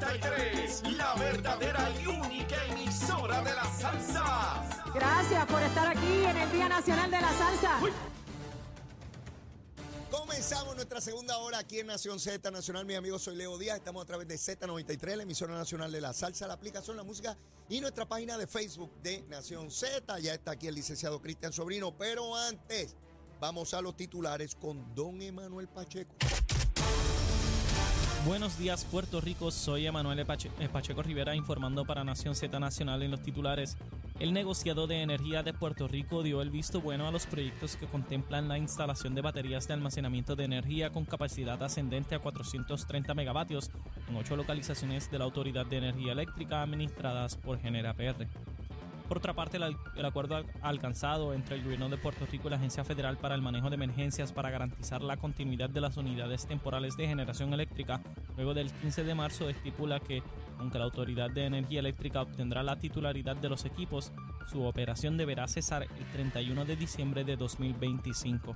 Z93, la verdadera y única emisora de la salsa. Gracias por estar aquí en el Día Nacional de la Salsa. Comenzamos nuestra segunda hora aquí en Nación Z Nacional. Mis amigos, soy Leo Díaz. Estamos a través de Z93, la emisora nacional de la salsa, la aplicación La Música y nuestra página de Facebook de Nación Z. Ya está aquí el licenciado Cristian Sobrino. Pero antes, vamos a los titulares con don Emanuel Pacheco. Buenos días Puerto Rico, soy Emanuel Pache- Pacheco Rivera informando para Nación Z Nacional en los titulares. El negociado de energía de Puerto Rico dio el visto bueno a los proyectos que contemplan la instalación de baterías de almacenamiento de energía con capacidad ascendente a 430 megavatios en ocho localizaciones de la Autoridad de Energía Eléctrica administradas por Genera PR. Por otra parte, el, acuerdo al- alcanzado entre el Gobierno de Puerto Rico y la Agencia Federal para el Manejo de Emergencias para garantizar la continuidad de las unidades temporales de generación eléctrica luego del 15 de marzo estipula que, aunque la Autoridad de Energía Eléctrica obtendrá la titularidad de los equipos, su operación deberá cesar el 31 de diciembre de 2025.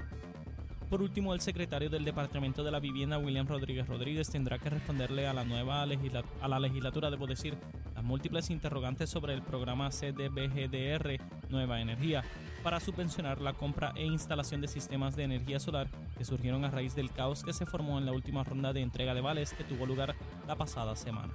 Por último, el secretario del Departamento de la Vivienda, William Rodríguez Rodríguez, tendrá que responderle a la nueva legislatura, debo decir, las múltiples interrogantes sobre el programa CDBGDR Nueva Energía para subvencionar la compra e instalación de sistemas de energía solar que surgieron a raíz del caos que se formó en la última ronda de entrega de vales que tuvo lugar la pasada semana.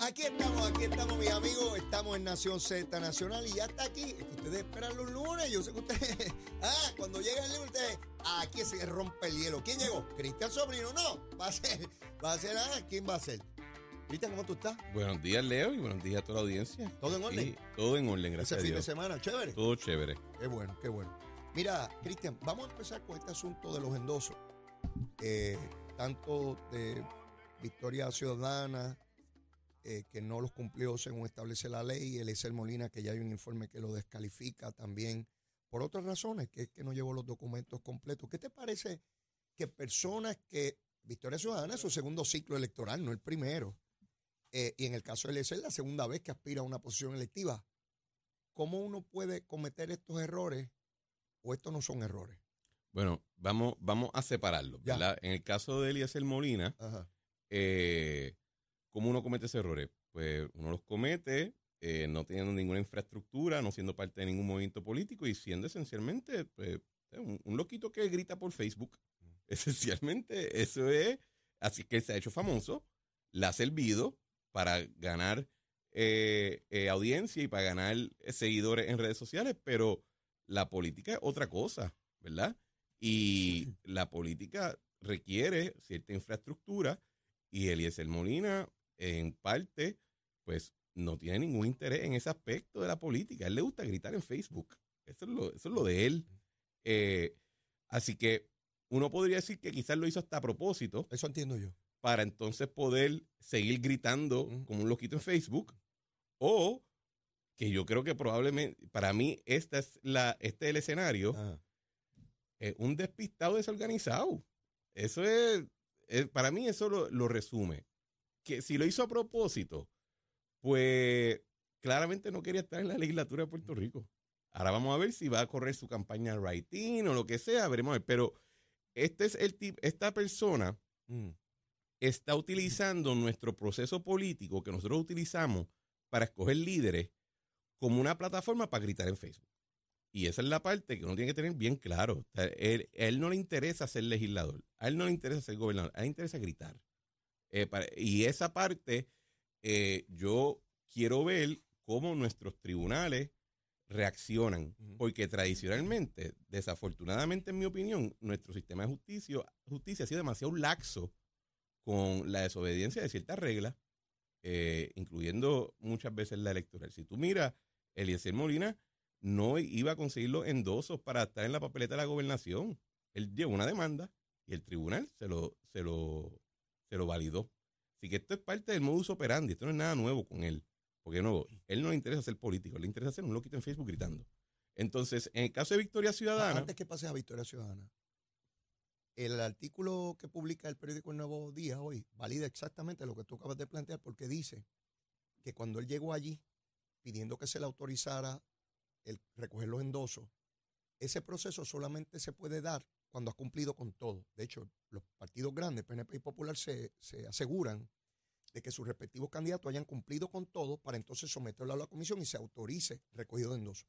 Aquí estamos, aquí estamos, mis amigos. Estamos en Nación Z Nacional y ya está aquí. Es que ustedes esperan los lunes. Yo sé que ustedes. Ah, cuando llega el lunes, ustedes. Aquí se rompe el hielo. ¿Quién llegó? Cristian Sobrino. No, va a ser. Va a ser. Ah, ¿quién va a ser? Cristian, ¿cómo tú estás? Buenos días, Leo, y buenos días a toda la audiencia. ¿Todo en orden? Sí, todo en orden, Ese gracias a fin de Dios. semana, chévere. Todo chévere. Qué bueno, qué bueno. Mira, Cristian, vamos a empezar con este asunto de los endosos. Eh, tanto de Victoria Ciudadana, eh, que no los cumplió según establece la ley, y Eliezer Molina, que ya hay un informe que lo descalifica también, por otras razones, que es que no llevó los documentos completos. ¿Qué te parece que personas que, Victoria Ciudadana es su segundo ciclo electoral, no el primero, eh, y en el caso de Eliezer, la segunda vez que aspira a una posición electiva, ¿cómo uno puede cometer estos errores o estos no son errores? Bueno, vamos, vamos a separarlo, Ya. ¿verdad? En el caso de Eliezer Molina, eh, ¿cómo uno comete esos errores? Pues uno los comete eh, no teniendo ninguna infraestructura, no siendo parte de ningún movimiento político y siendo esencialmente pues, un, un loquito que grita por Facebook. Esencialmente, eso es. Así que él se ha hecho famoso, le ha servido para ganar eh, eh, audiencia y para ganar seguidores en redes sociales, pero la política es otra cosa, ¿verdad? Y la política requiere cierta infraestructura y Eliezer Molina, en parte, pues no tiene ningún interés en ese aspecto de la política. A él le gusta gritar en Facebook. Eso es lo, eso es lo de él. Eh, así que uno podría decir que quizás lo hizo hasta a propósito Eso entiendo yo. para entonces poder seguir gritando como un loquito en Facebook. O que yo creo que probablemente, para mí, esta es la, este es el escenario, es un despistado desorganizado. Eso es, es- para mí eso lo, lo resume. Que si lo hizo a propósito, pues claramente no quería estar en la legislatura de Puerto Rico. Ahora vamos a ver si va a correr su campaña writing o lo que sea, veremos a ver. Pero este es el tipo, esta persona Mm. está utilizando nuestro proceso político que nosotros utilizamos para escoger líderes como una plataforma para gritar en Facebook. Y esa es la parte que uno tiene que tener bien claro. O sea, él- a él no le interesa ser legislador, a él no le interesa ser gobernador, a él le interesa gritar. Eh, para- y esa parte, eh, yo quiero ver cómo nuestros tribunales reaccionan, porque tradicionalmente, desafortunadamente en mi opinión, nuestro sistema de justicia, justicia ha sido demasiado laxo con la desobediencia de ciertas reglas, eh, incluyendo muchas veces la electoral. Si tú miras, Eliezer Molina no iba a conseguir los endosos para estar en la papeleta de la gobernación. Él llevó una demanda y el tribunal se lo, se lo, se lo validó. Así que esto es parte del modus operandi, esto no es nada nuevo con él. Porque de nuevo, él no le interesa ser político, le interesa ser un loquito en Facebook gritando. Entonces, en el caso de Victoria Ciudadana, Antes que pases a Victoria Ciudadana, el artículo que publica el periódico El Nuevo Día hoy valida exactamente lo que tú acabas de plantear porque dice que cuando él llegó allí pidiendo que se le autorizara el recoger los endosos, ese proceso solamente se puede dar cuando ha cumplido con todo. De hecho, los partidos grandes, PNP y Popular, se, se aseguran de que sus respectivos candidatos hayan cumplido con todo para entonces someterlo a la comisión y se autorice recogido de endosos.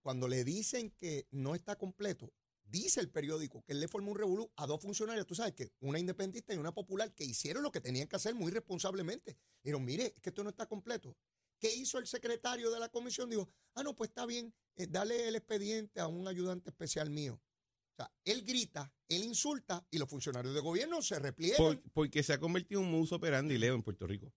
Cuando le dicen que no está completo, dice el periódico que él le formó un revolú a dos funcionarios, tú sabes que una independentista y una popular, que hicieron lo que tenían que hacer muy responsablemente. Dijeron, mire, es que esto no está completo. ¿Qué hizo el secretario de la comisión? Dijo, ah, no, pues está bien, eh, dale el expediente a un ayudante especial mío. O sea, él grita, él insulta y los funcionarios de gobierno se repliegan. por- porque se ha convertido en un modus operandi leo en Puerto Rico.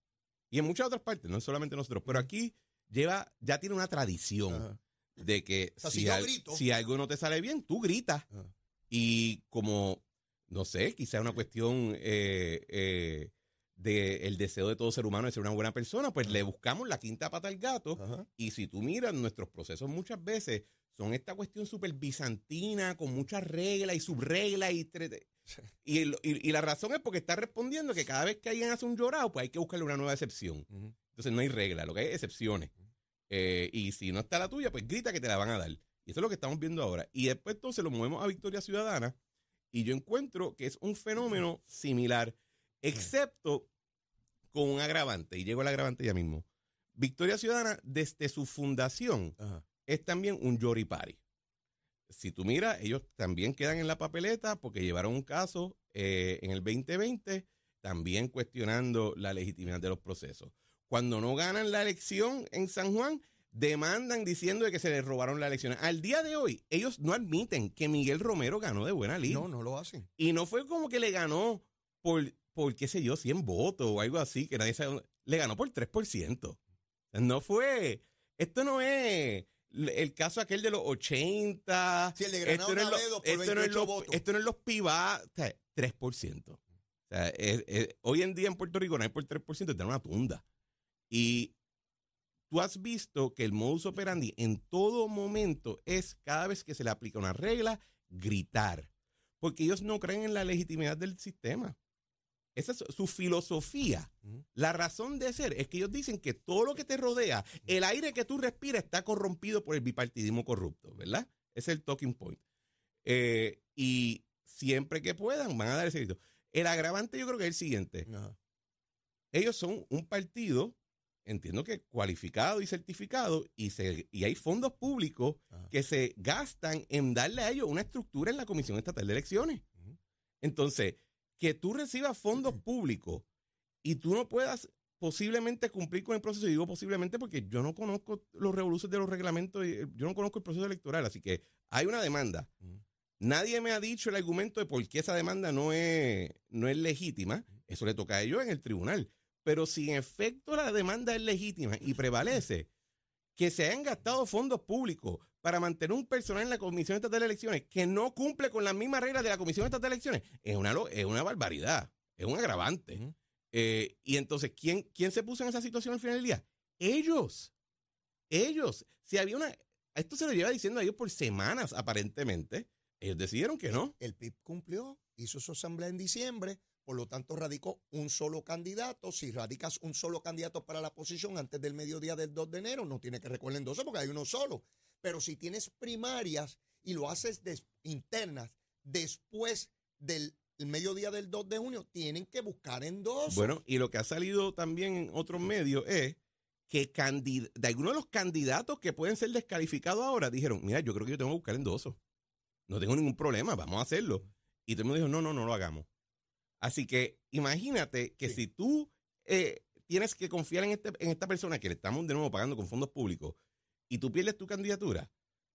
Y en muchas otras partes, no solamente nosotros. Pero aquí lleva, ya tiene una tradición Ajá. de que sea, si si, yo al- grito- si algo no te sale bien, tú gritas. Ajá. Y como, no sé, quizá una cuestión eh, eh, de el deseo de todo ser humano de ser una buena persona, pues le buscamos la quinta pata al gato. Y si tú miras, nuestros procesos muchas veces son esta cuestión súper bizantina, con muchas reglas y subreglas y, y, el- y- y la razón es porque está respondiendo que cada vez que alguien hace un llorado, pues hay que buscarle una nueva excepción. Entonces no hay regla, lo que hay es excepciones. Eh, y si no está la tuya, pues grita que te la van a dar. Y eso es lo que estamos viendo ahora. Y después entonces lo movemos a Victoria Ciudadana y yo encuentro que es un fenómeno similar, excepto con un agravante. Y llego al agravante ya mismo. Victoria Ciudadana, desde su fundación, Ajá. es también un Yori Party. Si tú miras, ellos también quedan en la papeleta porque llevaron un caso eh, en el 2020 también cuestionando la legitimidad de los procesos. Cuando no ganan la elección en San Juan, demandan diciendo de que se les robaron la elección. Al día de hoy, ellos no admiten que Miguel Romero ganó de buena lid. No, no lo hacen. Y no fue como que le ganó por, por qué sé yo, 100 votos o algo así, que nadie sabe. dónde- Le ganó por 3%. O sea, No fue. Esto no es el caso aquel de los 80. Sí, el de esto no es lo- Navedo por esto no es 28 los- esto no es los PIBA, o sea, 3%. O sea, es- es- hoy en día en Puerto Rico no hay por 3%, te dan una tunda. Y tú has visto que el modus operandi en todo momento es cada vez que se le aplica una regla, gritar. Porque ellos no creen en la legitimidad del sistema. Esa es su filosofía. La razón de ser es que ellos dicen que todo lo que te rodea, el aire que tú respiras está corrompido por el bipartidismo corrupto, ¿verdad? Es el talking point. Eh, y siempre que puedan van a dar ese grito. El agravante yo creo que es el siguiente Ajá. ellos son un partido, entiendo que cualificado y certificado, y, se, y hay fondos públicos Ajá. que se gastan en darle a ellos una estructura en la Comisión Estatal de Elecciones. Entonces, que tú recibas fondos públicos y tú no puedas posiblemente cumplir con el proceso, y digo posiblemente porque yo no conozco los revoluciones de los reglamentos, y, eh, yo no conozco el proceso electoral, así que hay una demanda. Ujú. Nadie me ha dicho el argumento de por qué esa demanda no es, no es legítima. Eso le toca a ellos en el tribunal. Pero si en efecto la demanda es legítima y prevalece, que se hayan gastado fondos públicos para mantener un personal en la Comisión Estatal de Elecciones que no cumple con las mismas reglas de la Comisión Estatal de Elecciones, es una, es una barbaridad, es un agravante. Eh, y entonces, ¿quién, ¿quién se puso en esa situación al final del día? Ellos. Ellos. Si había una. Esto se lo lleva diciendo a ellos por semanas, aparentemente. Ellos decidieron que no. El PIB cumplió, hizo su asamblea en diciembre, por lo tanto radicó un solo candidato. Si radicas un solo candidato para la posición antes del mediodía del 2 de enero, no tienes que recoger endoso porque hay uno solo. Pero si tienes primarias y lo haces internas después del el mediodía del 2 de junio, tienen que buscar endosos. Bueno, y lo que ha salido también en otros medios es que de algunos de los candidatos que pueden ser descalificados ahora dijeron, mira, yo creo que yo tengo que buscar endosos. No tengo ningún problema, vamos a hacerlo. Y todo el mundo dijo, no, no, no lo hagamos. Así que imagínate que Sí. si tú eh, tienes que confiar en, este, en esta persona que le estamos de nuevo pagando con fondos públicos y tú pierdes tu candidatura,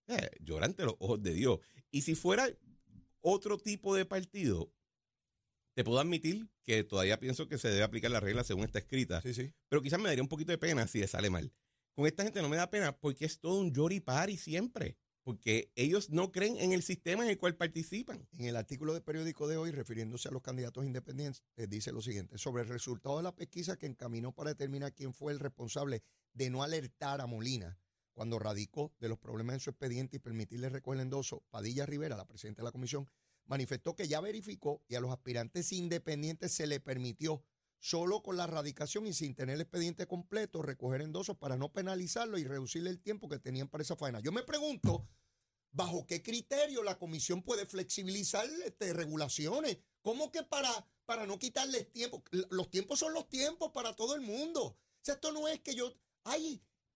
eh, llora ante los ojos de Dios. Y si fuera otro tipo de partido, te puedo admitir que todavía pienso que se debe aplicar la regla según está escrita, sí, sí. pero quizás me daría un poquito de pena si le sale mal. Con esta gente no me da pena porque es todo un Yori Party siempre, porque ellos no creen en el sistema en el cual participan. En el artículo del periódico de hoy, refiriéndose a los candidatos independientes, eh, dice lo siguiente: sobre el resultado de la pesquisa que encaminó para determinar quién fue el responsable de no alertar a Molina cuando radicó de los problemas en su expediente y permitirle recoger el endoso, Padilla Rivera, la presidenta de la comisión, manifestó que ya verificó y a los aspirantes independientes se le permitió solo con la radicación y sin tener el expediente completo recoger endosos para no penalizarlo y reducirle el tiempo que tenían para esa faena. Yo me pregunto, ¿bajo qué criterio la comisión puede flexibilizar este, regulaciones? ¿Cómo que para, para no quitarles tiempo? Los tiempos son los tiempos para todo el mundo. O sea, esto no es que yo,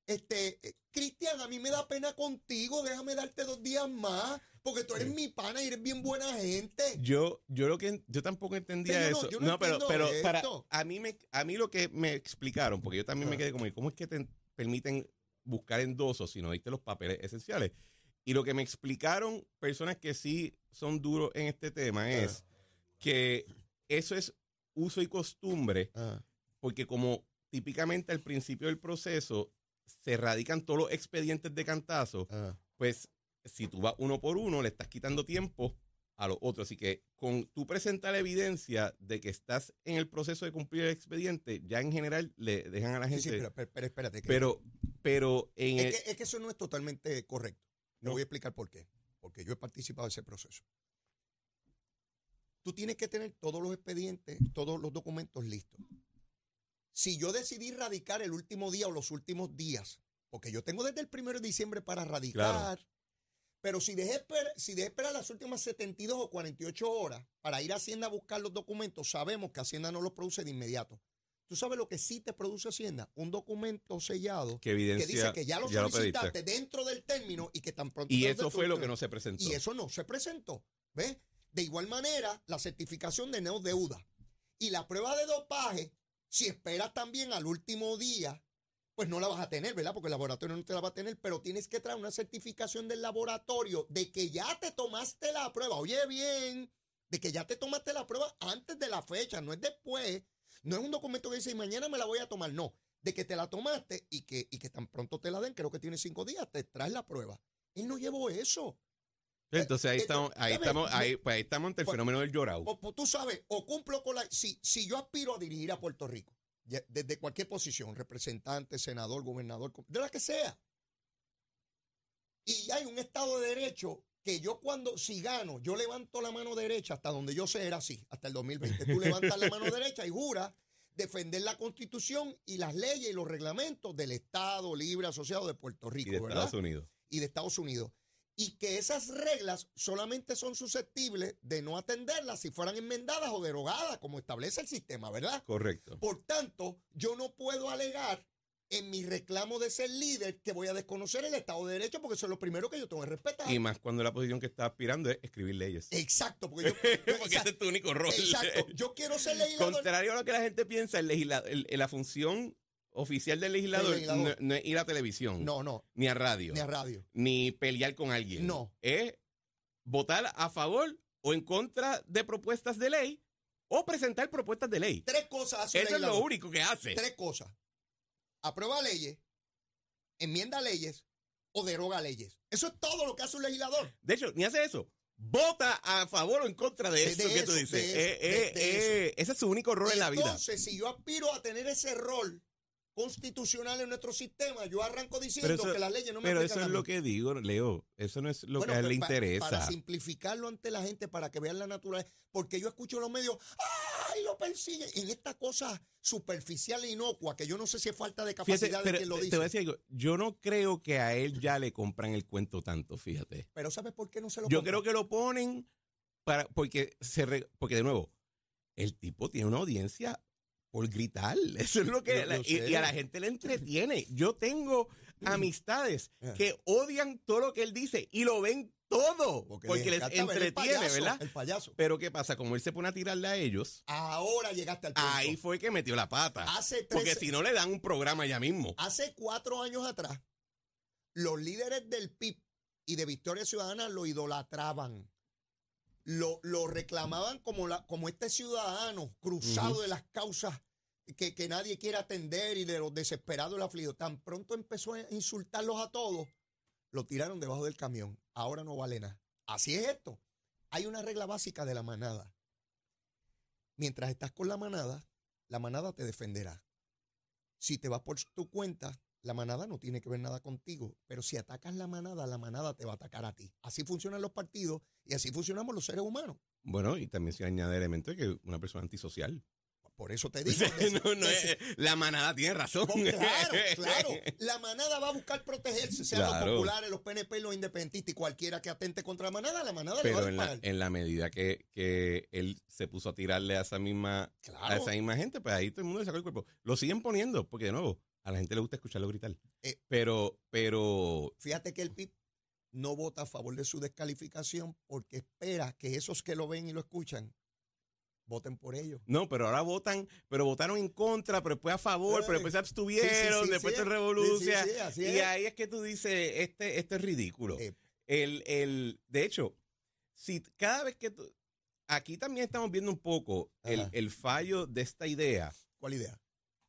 este, eh, Cristian, a mí me da pena contigo, déjame darte dos días más, porque tú eres mi pana y eres bien buena gente. Yo, yo lo que yo tampoco entendía Pero yo no- eso. yo no pero, entiendo pero para esto. a mí me, a mí lo que me explicaron, porque yo también me Ah. quedé como, ¿cómo es que te permiten buscar endosos si no diste los papeles esenciales? Y lo que me explicaron personas que sí son duros en este tema es que eso es uso y costumbre, Ah, porque como típicamente al principio del proceso se radican todos los expedientes de cantazo, ah. pues si tú vas uno por uno, le estás quitando tiempo a los otros. Así que con tú presentar la evidencia de que estás en el proceso de cumplir el expediente, ya en general le dejan a la gente. sí, pero, pero- pero espérate. que- pero, pero en el- es, que, es que eso no es totalmente correcto. No. voy a explicar por qué. Porque yo he participado de ese proceso. Tú tienes que tener todos los expedientes, todos los documentos listos. Si yo decidí radicar el último día o los últimos días, porque yo tengo desde el primero de diciembre para radicar, pero si dejé, si dejé esperar las últimas 72 o 48 horas para ir a Hacienda a buscar los documentos, sabemos que Hacienda no los produce de inmediato. ¿Tú sabes lo que sí te produce Hacienda? Un documento sellado que evidencia que dice que ya lo pediste. solicitaste dentro del término y que tan pronto. Y lo eso fue lo que no se presentó. Y eso no se presentó. ¿Ves? De igual manera, la certificación de no deuda y la prueba de dopaje, si esperas también al último día, pues no la vas a tener, ¿verdad? Porque el laboratorio no te la va a tener, pero tienes que traer una certificación del laboratorio de que ya te tomaste la prueba. Oye, bien, de que ya te tomaste la prueba antes de la fecha, no es después. No es un documento que dice, mañana me la voy a tomar, no. De que te la tomaste y que, y que tan pronto te la den, creo que tiene cinco días, te traes la prueba. Él no llevó eso. Entonces ahí Eh, estamos, ahí estamos, ahí, pues ahí estamos ante el Pues- fenómeno del llorado. O, pues, tú sabes, o cumplo con la. Si, si yo aspiro a dirigir a Puerto Rico, desde cualquier posición, representante, senador, gobernador, de la que sea, y hay un Estado de Derecho que yo cuando, si gano, yo levanto la mano derecha, hasta donde yo sé era así, hasta el 2020. Tú levantas la mano derecha y juras defender la Constitución y las leyes y los reglamentos del Estado Libre Asociado de Puerto Rico, y de ¿verdad? Estados Unidos. y de Estados Unidos. Y que esas reglas solamente son susceptibles de no atenderlas si fueran enmendadas o derogadas, como establece el sistema, ¿verdad? Correcto. Por tanto, yo no puedo alegar en mi reclamo de ser líder que voy a desconocer el Estado de Derecho porque eso es lo primero que yo tengo que respetar. Y más cuando la posición que está aspirando es escribir leyes. Exacto, porque yo, Porque ese es tu único rol. exacto, yo quiero ser legislador. Contrario a lo que la gente piensa, el legisla- el- el- la función oficial del legislador. No, no es ir a televisión, No, no, ni a radio, ni a radio. ni pelear con alguien. No. Es votar a favor o en contra de propuestas de ley o presentar propuestas de ley. Tres cosas hace Eso es lo único que hace. Tres cosas. Aprueba leyes, enmienda leyes o deroga leyes. Eso es todo lo que hace un legislador. De hecho, ni hace eso. Vota a favor o en contra de, De- eso de que tú dices. Eh, eh, eh, ese es su único rol en la vida. Entonces, si yo aspiro a tener ese rol constitucional en nuestro sistema, yo arranco diciendo Pero eso- que las leyes no me Pero eso es lo que digo, Leo. Eso no es lo Bueno, que a él le pero interesa. Para simplificarlo ante la gente, para que vean la naturaleza. Porque yo escucho los medios, ¡ay, lo persiguen! En esta cosa superficial e inocua, que yo no sé si es falta de Fíjate, capacidad pero de quien lo dice. te voy a decir algo. Yo no creo que a él ya le compran el cuento tanto, fíjate. Pero ¿sabes por qué no se lo Yo compran? creo que lo ponen para porque se re- porque de nuevo el tipo tiene una audiencia por gritar. Eso es lo que Yo- la- yo y, a la gente le entretiene. Yo tengo amistades Ah. que odian todo lo que él dice y lo ven todo porque, les el entretiene, payaso, ¿verdad? El payaso. Pero qué pasa, como él se pone a tirarle a ellos, Ahora llegaste al punto. ahí fue que metió la pata. Hace Porque si no le dan un programa ya mismo. Hace cuatro años atrás, los líderes del PIB y de Victoria Ciudadana lo idolatraban. Lo, lo reclamaban como, la, como este ciudadano cruzado de las causas que, nadie quiere atender y de los desesperados y afligidos. Tan pronto empezó a insultarlos a todos, lo tiraron debajo del camión. Ahora no vale nada. Así es esto. Hay una regla básica de la manada. Mientras estás con la manada, la manada te defenderá. Si te vas por tu cuenta, la manada no tiene que ver nada contigo, pero si atacas la manada, la manada te va a atacar a ti. Así funcionan los partidos y así funcionamos los seres humanos. Bueno, y también se añade elemento de que una persona antisocial. Por eso te digo. No, no de- es- la manada tiene razón. Oh, claro, claro. La manada va a buscar protegerse, sean los Claro. populares, los PNP, los independentistas y cualquiera que atente contra la manada, la manada le va a en la, disparar. en la medida que, que él se puso a tirarle a esa misma a esa misma gente, pues ahí todo el mundo le sacó el cuerpo. Lo siguen poniendo, porque de nuevo, a la gente le gusta escucharlo gritar. Eh. pero, pero Fíjate que el PIB no vota a favor de su descalificación porque espera que esos que lo ven y lo escuchan voten por ellos. no, pero ahora votan, pero votaron en contra, pero después a favor, pero después se abstuvieron, Sí, sí, sí, después sí, así y es. ahí es que tú dices, este, esto es ridículo. Eh. El, el, de hecho, si cada vez que tú, aquí también estamos viendo un poco el, el fallo de esta idea ¿Cuál idea?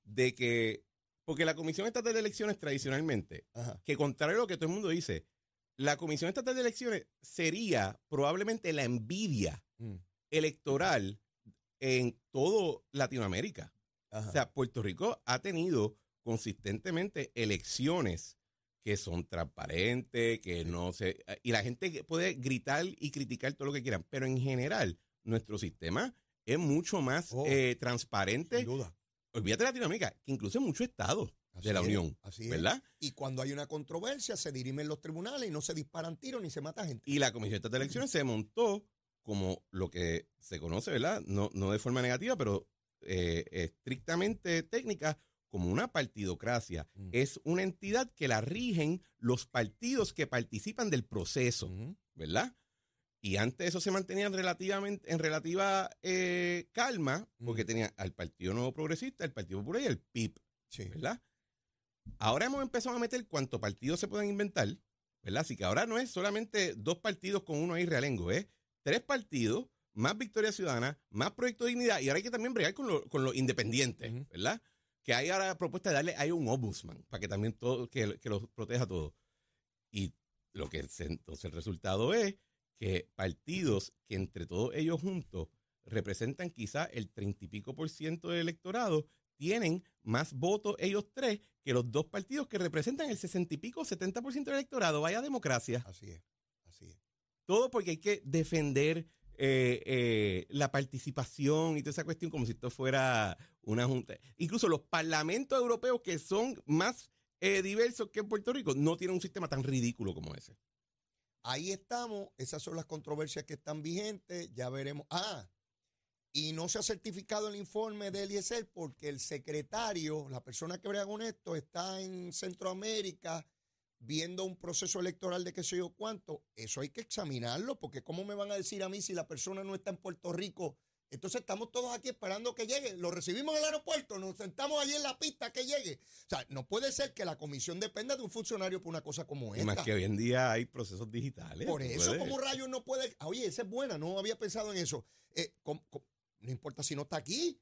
de que, porque la Comisión Estatal de Elecciones tradicionalmente, Ajá. que contrario a lo que todo el mundo dice, la Comisión Estatal de Elecciones sería probablemente la envidia Mm. electoral en todo Latinoamérica. Ajá. O sea, Puerto Rico ha tenido consistentemente elecciones que son transparentes, que no se... Y la gente puede gritar y criticar todo lo que quieran, pero en general nuestro sistema es mucho más Oh, eh, transparente. Sin duda. Olvídate de Latinoamérica, que incluso en muchos estados de la es, Unión, así es. ¿verdad? Y cuando hay una controversia, se dirimen los tribunales y no se disparan tiros ni se mata gente. Y la Comisión Estatal de Elecciones se montó como lo que se conoce, ¿verdad? No, no de forma negativa, pero eh, estrictamente técnica, como una partidocracia. Mm. Es una entidad que la rigen los partidos que participan del proceso. ¿verdad? Y antes eso se mantenía en relativamente, en relativa eh, calma, porque Mm. tenía al Partido Nuevo Progresista, el Partido Popular y el PIB. Sí. ¿verdad? Ahora hemos empezado a meter cuántos partidos se pueden inventar, ¿verdad? Así que ahora no es solamente dos partidos con uno ahí realengo, es tres partidos, más Victoria Ciudadana, más Proyecto de Dignidad, y ahora hay que también bregar con, lo- con los independientes. ¿verdad? Que hay ahora la propuesta de darle hay un ombudsman para que también todo, que, que los proteja a todos. Y lo que se- entonces el resultado es que partidos que entre todos ellos juntos representan quizá el treinta y pico por ciento del electorado, tienen más votos ellos tres que los dos partidos que representan el sesenta y pico, 70% del electorado. Vaya democracia. Así es. Todo porque hay que defender eh, eh, la participación y toda esa cuestión como si esto fuera una junta. Incluso los parlamentos europeos que son más eh, diversos que en Puerto Rico no tienen un sistema tan ridículo como ese. Ahí estamos, esas son las controversias que están vigentes, ya veremos. Ah, y no se ha certificado el informe de Eliezer porque el secretario, la persona que brega con esto, está en Centroamérica viendo un proceso electoral de qué sé yo cuánto. Eso hay que examinarlo, porque ¿cómo me van a decir a mí si la persona no está en Puerto Rico? Entonces estamos todos aquí esperando que llegue. Lo recibimos en el aeropuerto, nos sentamos allí en la pista que llegue. O sea, no puede ser que la comisión dependa de un funcionario por una cosa como Y esta. más que hoy en día hay procesos digitales. Por eso, puedes- como rayos no puede. Oye, esa es buena, no había pensado en eso. Eh, no importa si no está aquí,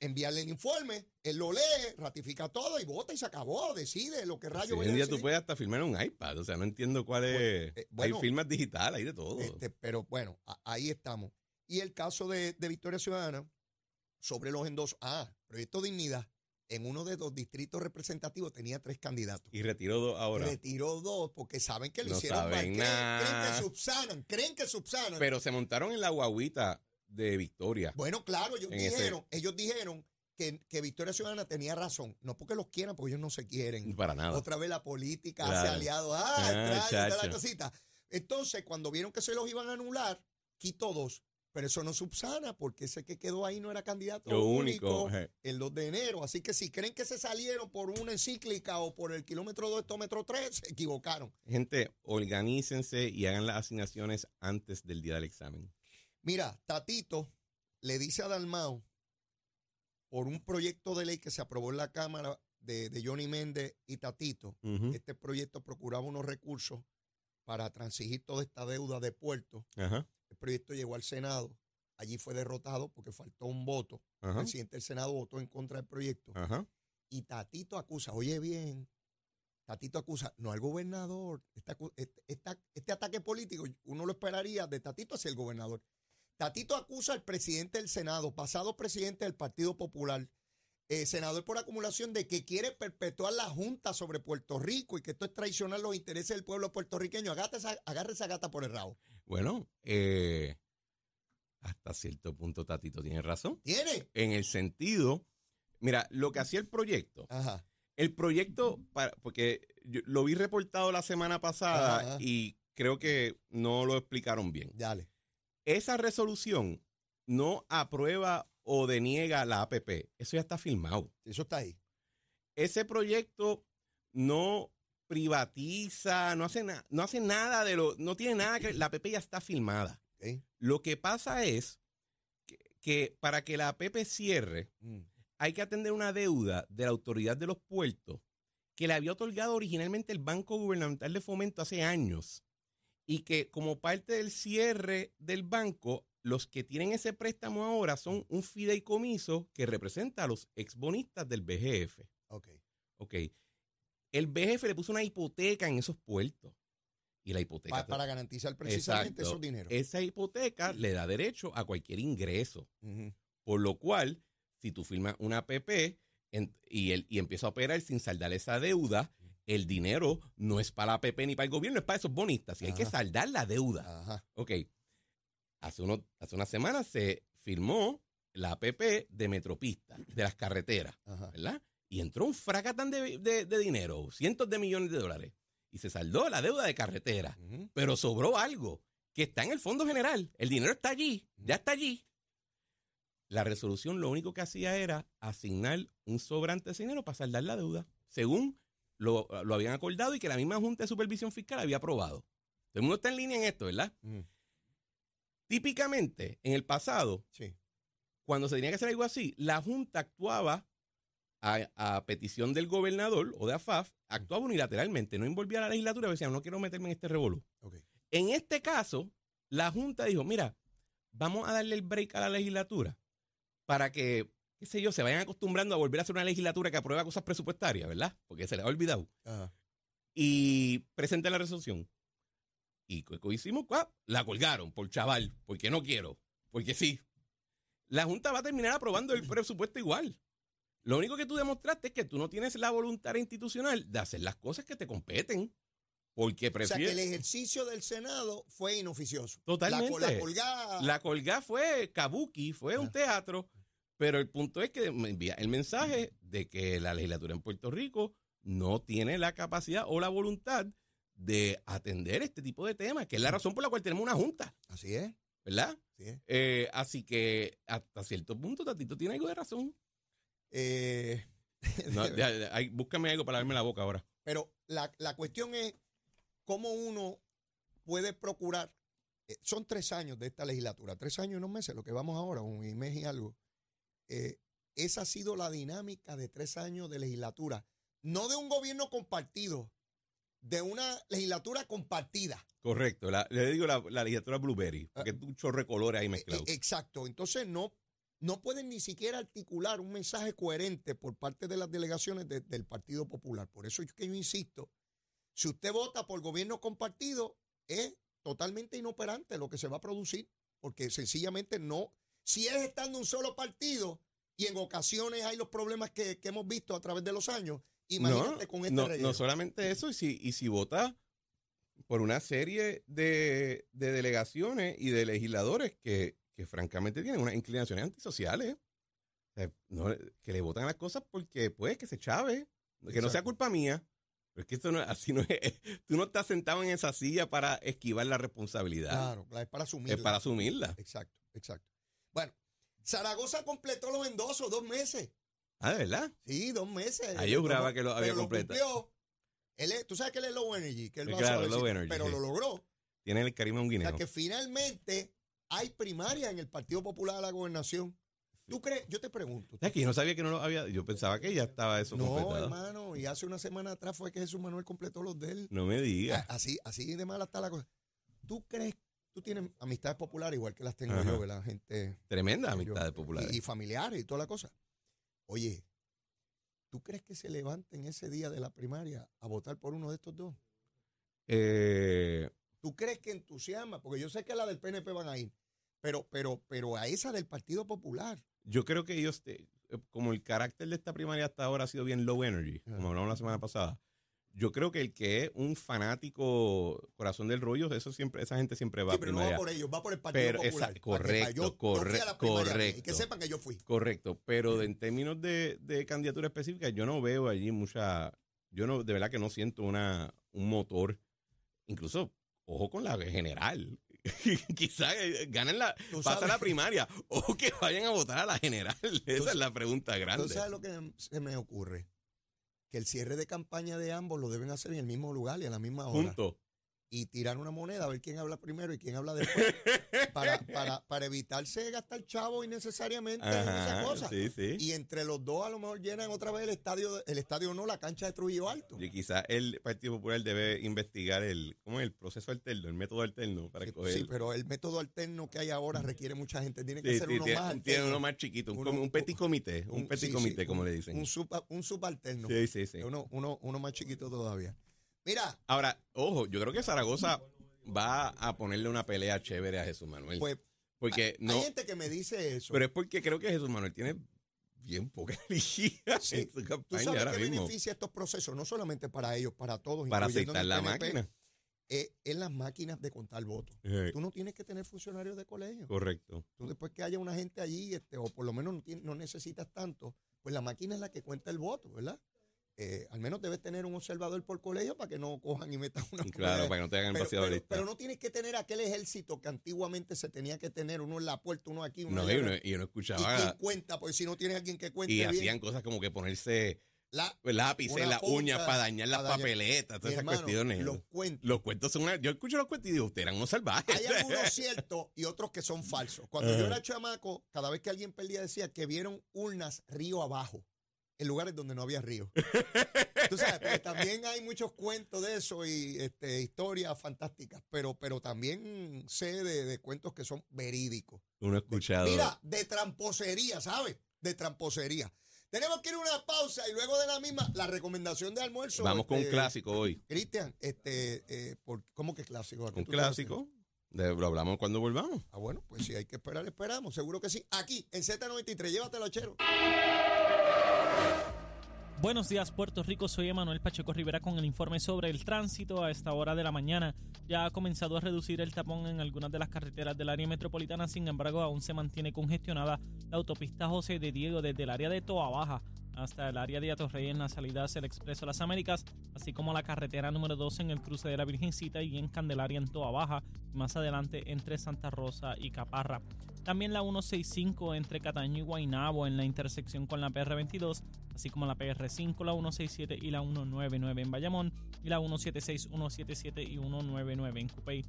enviarle el informe, él lo lee, ratifica todo y vota y se acabó, decide lo que Sí, rayos hoy en día tú puedes hasta filmar en un iPad. O sea, no entiendo cuál es. Bueno, eh, bueno, hay firmas digitales, hay de todo. Este, pero bueno, a- ahí estamos. Y el caso de, de Victoria Ciudadana, sobre los endosos. Ah, Proyecto Dignidad, en uno de los distritos representativos tenía tres candidatos. y retiró dos ahora. Retiró dos porque saben que lo No hicieron mal. Creen, creen que subsanan, creen que subsanan. Pero se montaron en la guaguita de Victoria. Bueno, claro, ellos ese- dijeron, ellos dijeron que, que Victoria Ciudadana tenía razón. No porque los quieran, porque ellos no se quieren. Para nada. Otra vez la política Claro. hace aliados. Ah, Ah, toda la cosita. Entonces, cuando vieron que se los iban a anular, quitó dos. Pero eso no subsana, porque ese que quedó ahí no era candidato Lo único, único. el 2 de enero. Así que si creen que se salieron por una encíclica o por el kilómetro 2, kilómetro 3, se equivocaron. Gente, organícense y hagan las asignaciones antes del día del examen. Mira, Tatito le dice a Dalmao, por un proyecto de ley que se aprobó en la Cámara de, de Johnny Méndez y Tatito, este proyecto procuraba unos recursos para transigir toda esta deuda de puerto. El proyecto llegó al Senado, allí fue derrotado porque faltó un voto. El presidente del Senado votó en contra del proyecto. Y Tatito acusa, oye bien, Tatito acusa, no al gobernador, esta este, esta- este ataque político, uno lo esperaría de Tatito hacia el gobernador. Tatito acusa al presidente del Senado, pasado presidente del Partido Popular, eh, senador por acumulación, de que quiere perpetuar la Junta sobre Puerto Rico y que esto es traicionar los intereses del pueblo puertorriqueño. Agarre esa, agarre esa gata por el rabo. Bueno, eh, hasta cierto punto Tatito tiene razón. ¿Tiene? En el sentido, mira, lo que hacía el proyecto, Ajá. el proyecto, para, porque yo lo vi reportado la semana pasada Ajá. y creo que no lo explicaron bien. Dale. Esa resolución no aprueba o deniega la APP. Eso ya está firmado. Eso está ahí. Ese proyecto no privatiza, no hace, na- no hace nada de lo, no tiene nada que, la APP ya está firmada. ¿ok? Lo que pasa es que, que para que la APP cierre, Mm. hay que atender una deuda de la autoridad de los puertos que le había otorgado originalmente el Banco Gubernamental de Fomento hace años y que como parte del cierre del banco, los que tienen ese préstamo ahora son un fideicomiso que representa a los exbonistas del BGF. Ok. Ok. El BGF le puso una hipoteca en esos puertos. Y la hipoteca. Pa- para garantizar precisamente Exacto. esos dineros. Esa hipoteca le da derecho a cualquier ingreso. Por lo cual, si tú firmas una APP en- y, el, y empieza a operar sin saldar esa deuda, el dinero no es para la APP ni para el gobierno, es para esos bonistas. Y hay que saldar la deuda. Ajá. Ok. Hace, uno, hace unas semanas se firmó la APP de Metropista, de las carreteras, Ajá. ¿verdad? Y entró un fracatán de, de- de dinero, cientos de millones de dólares. Y se saldó la deuda de carretera. Pero sobró algo que está en el fondo general. El dinero está allí, ya está allí. La resolución lo único que hacía era asignar un sobrante de dinero para saldar la deuda, según lo, lo habían acordado y que la misma Junta de Supervisión Fiscal había aprobado. Todo el mundo está en línea en esto, ¿verdad? Típicamente, en el pasado, Sí. cuando se tenía que hacer algo así, la Junta actuaba a, a petición del gobernador o de AFAF, actuaba unilateralmente, no envolvía a la legislatura, decía, no quiero meterme en este revolú. En este caso, la Junta dijo, mira, vamos a darle el break a la legislatura para que, qué sé yo, se vayan acostumbrando a volver a hacer una legislatura que aprueba cosas presupuestarias, ¿verdad? Porque se les ha olvidado. Ajá. Y presenta la resolución. Y ¿qué hicimos? ¿Cuá? La colgaron por chaval, porque no quiero, porque sí. La Junta va a terminar aprobando el presupuesto igual. Lo único que tú demostraste es que tú no tienes la voluntad institucional de hacer las cosas que te competen. Porque O sea, que prefieres... el ejercicio del Senado fue inoficioso. Totalmente. La, la colgada. La colgada fue kabuki, fue un Ah. teatro, pero el punto es que me envía el mensaje de que la legislatura en Puerto Rico no tiene la capacidad o la voluntad de atender este tipo de temas, que es la razón por la cual tenemos una junta, Así es. ¿verdad? Así es. Eh, así que hasta cierto punto Tatito tiene algo de razón. Eh, No, ya, ya, ay, búscame algo para darme la boca ahora. Pero la, la cuestión es cómo uno puede procurar. eh, son tres años de esta legislatura, tres años y unos meses, lo que vamos ahora, un mes y algo. Eh, esa ha sido la dinámica de tres años de legislatura. No de un gobierno compartido, de una legislatura compartida. Correcto, la- le digo la, la legislatura Blueberry, porque es un chorro de colores ahí Eh, mezclado. eh, exacto. Entonces no, no pueden ni siquiera articular un mensaje coherente por parte de las delegaciones de- del Partido Popular. Por eso es que yo insisto, si usted vota por gobierno compartido, es totalmente inoperante lo que se va a producir, porque sencillamente no, si es estando un solo partido y en ocasiones hay los problemas que, que hemos visto a través de los años, imagínate con este no, reguero. no solamente eso, y si, y si vota por una serie de, de delegaciones y de legisladores que, que francamente tienen unas inclinaciones antisociales, o sea, no, que le votan las cosas porque pues que se chave, que no sea culpa mía. Pero es que esto no, así no es. Tú no estás sentado en esa silla para esquivar la responsabilidad. Claro, claro, es para asumir. es para asumirla. Exacto, exacto. Bueno, Zaragoza completó los endosos dos meses. Ah, ¿de verdad? Sí, dos meses. Ah, yo juraba que lo había completado. Él es- tú sabes que él es low energy, que él va claro, suavecito, low energy, pero sí. lo logró. Tiene el carisma un O guineo. sea que finalmente hay primaria en el Partido Popular de la Gobernación. ¿Tú crees? Yo te pregunto. ¿Sabes que yo no sabía que no lo había. Yo pensaba que ya estaba eso no, completado. hermano, y hace una semana atrás fue que Jesús Manuel completó los de él. No me A- digas. Así, así de mala está la cosa. ¿Tú crees? Tú tienes amistades populares igual que las tengo Ajá. yo, ¿verdad? Gente Tremenda yo- amistades populares. Y, y familiares y toda la cosa. Oye, ¿tú crees que se levanten ese día de la primaria a votar por uno de estos dos? Eh, ¿Tú crees que entusiasma? Porque yo sé que la del PNP van a ir. pero, pero, pero a esa del Partido Popular. Yo creo que ellos, eh, como el carácter de esta primaria hasta ahora ha sido bien low energy, como hablamos la semana pasada, yo creo que el que es un fanático corazón del rollo, eso siempre, esa gente siempre va Sí, a pero no va por ellos, va por el Partido Pero, Popular. esa- correcto, yo- yo corre- fui a la primaria, Y que correcto. sepan que yo fui. Correcto, pero en términos de, de candidatura específica, yo no veo allí mucha, yo no, de verdad que no siento una, un motor, incluso, ojo con la general, quizás ganen la, sabes- la primaria, o que vayan a votar a la general, esa es la pregunta grande. ¿Tú sabes lo que se me ocurre? Que el cierre de campaña de ambos lo deben hacer en el mismo lugar y a la misma hora. Y tirar una moneda a ver quién habla primero y quién habla después. para, para, para evitarse gastar chavo innecesariamente en esa Ajá, cosa. sí, sí. Y entre los dos a lo mejor llenan otra vez el estadio, el estadio no, la cancha de Trujillo Alto. Y quizás el Partido Popular debe investigar el, ¿cómo es? el proceso alterno, el método alterno para Sí, pero el método alterno que hay ahora requiere mucha gente. Tiene que ser uno tiene, más tiene alterno. uno más chiquito, un, Uno- com- un petit comité, un, Un- petit comité, como un- le dicen. Un, suba- un subalterno. sí, sí, sí. Uno, uno, uno más chiquito todavía. Mira, Ahora, ojo, yo creo que Zaragoza va a ponerle una pelea chévere a Jesús Manuel. pues porque no, hay gente que me dice eso. pero es porque creo que Jesús Manuel tiene bien poca energía Sí. en su ¿Tú campaña sabes ahora qué mismo beneficia estos procesos? No solamente para ellos, para todos. para aceitar en la PNP, máquina. Es, es las máquinas de contar votos. Eh, Tú no tienes que tener funcionarios de colegio. correcto. Tú después que haya una gente allí, este, o por lo menos no, tienes- no necesitas tanto, pues la máquina es la que cuenta el voto, ¿verdad? Eh, al menos debes tener un observador por colegio para que no cojan y metan una Claro, para que no te hagan el pero, pero- pero no tienes que tener aquel ejército que antiguamente se tenía que tener, uno en la puerta, uno aquí, uno No, allá. y uno, y uno ¿Y quién escuchaba cuenta? Porque si no tienes alguien que cuente y bien, hacían cosas como que ponerse la, lápices en las punta uñas para dañar las para papeletas, todas esas hermano, cuestiones. los Los, cuentos. son una, Yo escucho los cuentos y digo, ustedes eran unos salvajes. Hay algunos ciertos y otros que son falsos. Cuando yo era chamaco, cada vez que alguien perdía decía que vieron urnas río abajo, en lugares donde no había río. Tú sabes, porque también hay muchos cuentos de eso y este, historias fantásticas, pero, pero también sé de, de cuentos que son verídicos. Uno ha escuchado. Mira, de tramposería, ¿sabes? De tramposería. Tenemos que ir a una pausa y luego de la misma, la recomendación de almuerzo. Vamos con un este, clásico hoy. Cristian, este, eh, por- ¿cómo que clásico? ¿A qué Un clásico. De- lo hablamos cuando volvamos. Ah, bueno, pues si hay que esperar, esperamos. Seguro que sí. Aquí, en Z93, llévatelo, chero. Buenos días Puerto Rico, soy Emanuel Pacheco Rivera con el informe sobre el tránsito a esta hora de la mañana. Ya ha comenzado a reducir el tapón en algunas de las carreteras del área metropolitana, sin embargo aún se mantiene congestionada la autopista José de Diego desde el área de Toa Baja hasta el área de Atorrey en la salida hacia el Expreso Las Américas, así como la carretera número 2 en el cruce de la Virgencita y en Candelaria en Toa Baja, y más adelante entre Santa Rosa y Caparra. También la 165 entre Cataño y Guaynabo en la intersección con la PR22, así como la PR5, la 167 y la 199 en Bayamón, y la 176, 177 y 199 en Cupey.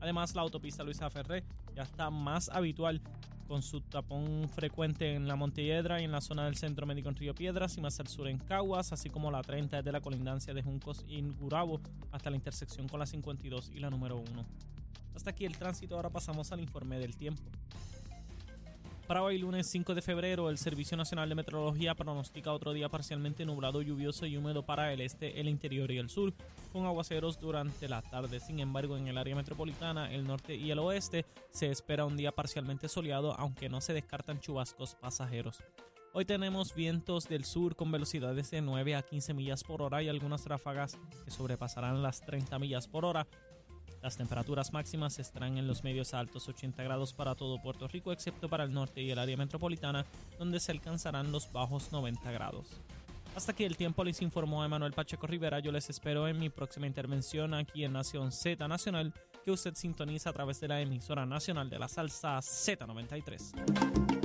Además, la autopista Luisa Ferré ya está más habitual con su tapón frecuente en la Montelledra y en la zona del Centro Médico en Río Piedras y más al sur en Caguas, así como la 30 desde la colindancia de Juncos y Gurabo hasta la intersección con la 52 y la número 1. Hasta aquí el tránsito, ahora pasamos al informe del tiempo. Para hoy, lunes 5 de febrero, el Servicio Nacional de Meteorología pronostica otro día parcialmente nublado, lluvioso y húmedo para el este, el interior y el sur, con aguaceros durante la tarde. Sin embargo, en el área metropolitana, el norte y el oeste se espera un día parcialmente soleado, aunque no se descartan chubascos pasajeros. Hoy tenemos vientos del sur con velocidades de 9 a 15 millas por hora y algunas ráfagas que sobrepasarán las 30 millas por hora. Las temperaturas máximas estarán en los medios a altos 80 grados para todo Puerto Rico, excepto para el norte y el área metropolitana, donde se alcanzarán los bajos 90 grados. Hasta aquí el tiempo les informó Emanuel Pacheco Rivera. Yo les espero en mi próxima intervención aquí en Nación Z Nacional, que usted sintoniza a través de la emisora nacional de la salsa Z93.